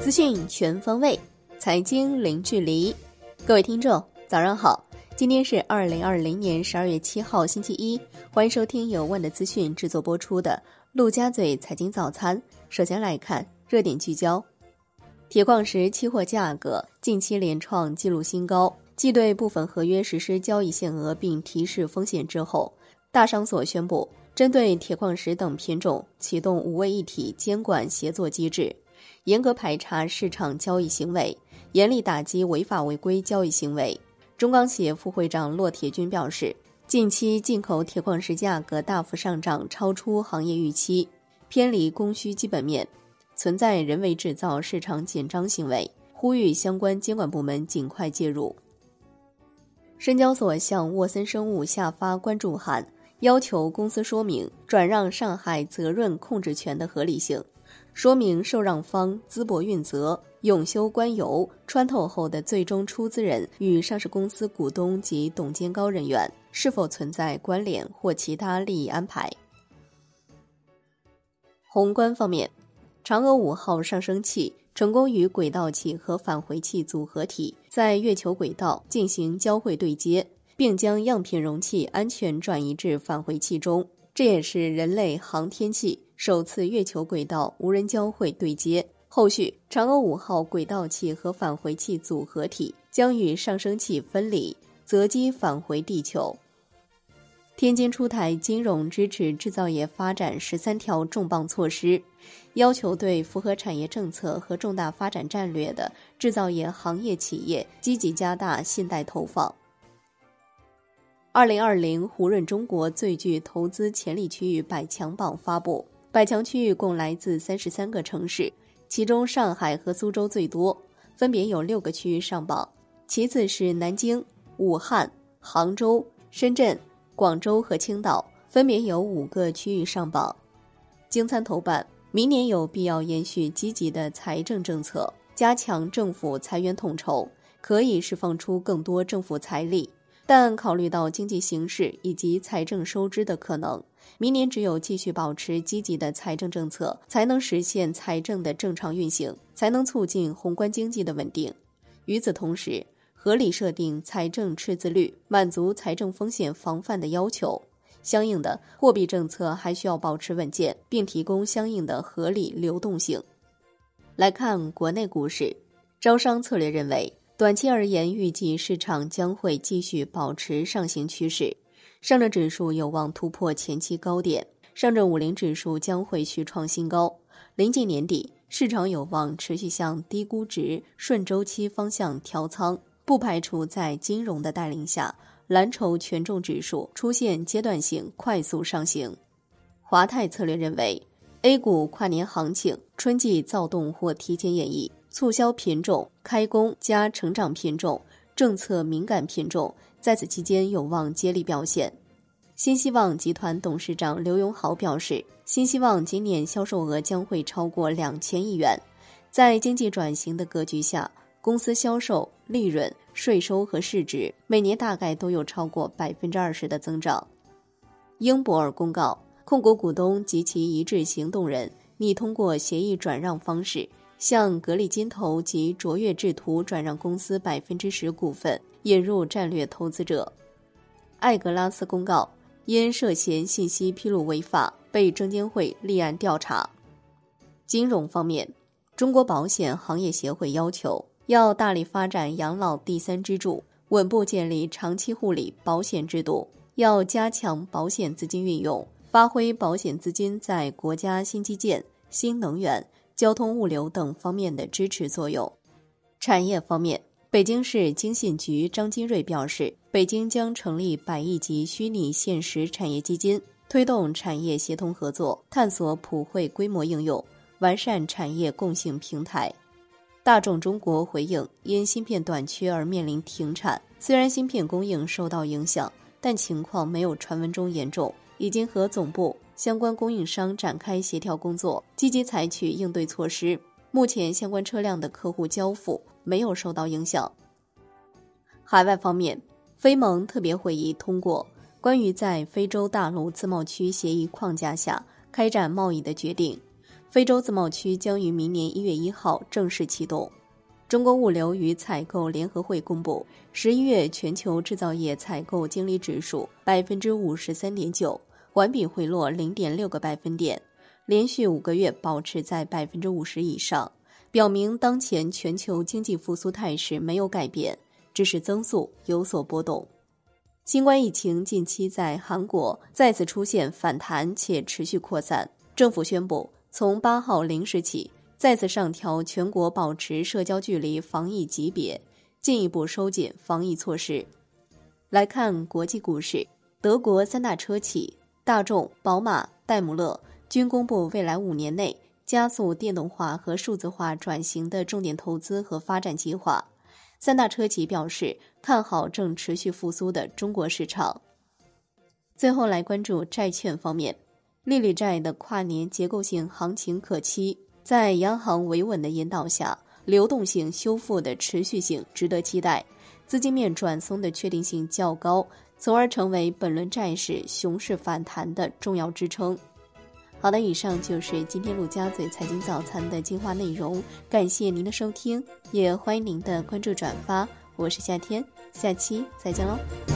资讯全方位，财经零距离。各位听众，早上好！今天是二零二零年十二月七号，星期一。欢迎收听由万的资讯制作播出的《陆家嘴财经早餐》。首先来看热点聚焦：铁矿石期货价格近期连创纪录新高。继对部分合约实施交易限额并提示风险之后，大商所宣布针对铁矿石等品种启动五位一体监管协作机制。严格排查市场交易行为，严厉打击违法违规交易行为。中钢协副会长骆铁军表示，近期进口铁矿石价格大幅上涨，超出行业预期，偏离供需基本面，存在人为制造市场紧张行为，呼吁相关监管部门尽快介入。深交所向沃森生物下发关注函，要求公司说明转让上海责任控制权的合理性。说明受让方淄博运泽、永修官油穿透后的最终出资人与上市公司股东及董监高人员是否存在关联或其他利益安排。宏观方面，嫦娥五号上升器成功与轨道器和返回器组合体在月球轨道进行交会对接，并将样品容器安全转移至返回器中，这也是人类航天器。首次月球轨道无人交会对接，后续嫦娥五号轨道器和返回器组合体将与上升器分离，择机返回地球。天津出台金融支持制造业发展十三条重磅措施，要求对符合产业政策和重大发展战略的制造业行业企业积极加大信贷投放。二零二零胡润中国最具投资潜力区域百强榜发布。百强区域共来自三十三个城市，其中上海和苏州最多，分别有六个区域上榜，其次是南京、武汉、杭州、深圳、广州和青岛，分别有五个区域上榜。经参投办，明年有必要延续积极的财政政策，加强政府财源统筹，可以释放出更多政府财力。但考虑到经济形势以及财政收支的可能，明年只有继续保持积极的财政政策，才能实现财政的正常运行，才能促进宏观经济的稳定。与此同时，合理设定财政赤字率，满足财政风险防范的要求。相应的货币政策还需要保持稳健，并提供相应的合理流动性。来看国内股市，招商策略认为。短期而言，预计市场将会继续保持上行趋势，上证指数有望突破前期高点，上证五零指数将会续创新高。临近年底，市场有望持续向低估值、顺周期方向调仓，不排除在金融的带领下，蓝筹权重指数出现阶段性快速上行。华泰策略认为，A 股跨年行情春季躁动或提前演绎。促销品种、开工加成长品种、政策敏感品种，在此期间有望接力表现。新希望集团董事长刘永好表示，新希望今年销售额将会超过两千亿元。在经济转型的格局下，公司销售、利润、税收和市值每年大概都有超过百分之二十的增长。英博尔公告，控股股东及其一致行动人拟通过协议转让方式。向格力金投及卓越制图转让公司百分之十股份，引入战略投资者。艾格拉斯公告，因涉嫌信息披露违法，被证监会立案调查。金融方面，中国保险行业协会要求要大力发展养老第三支柱，稳步建立长期护理保险制度，要加强保险资金运用，发挥保险资金在国家新基建、新能源。交通物流等方面的支持作用。产业方面，北京市经信局张金瑞表示，北京将成立百亿级虚拟现实产业基金，推动产业协同合作，探索普惠规模应用，完善产业共性平台。大众中国回应，因芯片短缺而面临停产，虽然芯片供应受到影响，但情况没有传闻中严重，已经和总部。相关供应商展开协调工作，积极采取应对措施。目前相关车辆的客户交付没有受到影响。海外方面，非盟特别会议通过关于在非洲大陆自贸区协议框架下开展贸易的决定，非洲自贸区将于明年一月一号正式启动。中国物流与采购联合会公布，十一月全球制造业采购经理指数百分之五十三点九，环比回落零点六个百分点，连续五个月保持在百分之五十以上，表明当前全球经济复苏态势没有改变，只是增速有所波动。新冠疫情近期在韩国再次出现反弹且持续扩散，政府宣布从八号零时起。再次上调全国保持社交距离防疫级别，进一步收紧防疫措施。来看国际股市，德国三大车企大众、宝马、戴姆勒均公布未来五年内加速电动化和数字化转型的重点投资和发展计划。三大车企表示看好正持续复苏的中国市场。最后来关注债券方面，利率债的跨年结构性行情可期。在央行维稳的引导下，流动性修复的持续性值得期待，资金面转松的确定性较高，从而成为本轮债市熊市反弹的重要支撑。好的，以上就是今天陆家嘴财经早餐的精华内容，感谢您的收听，也欢迎您的关注转发。我是夏天，下期再见喽。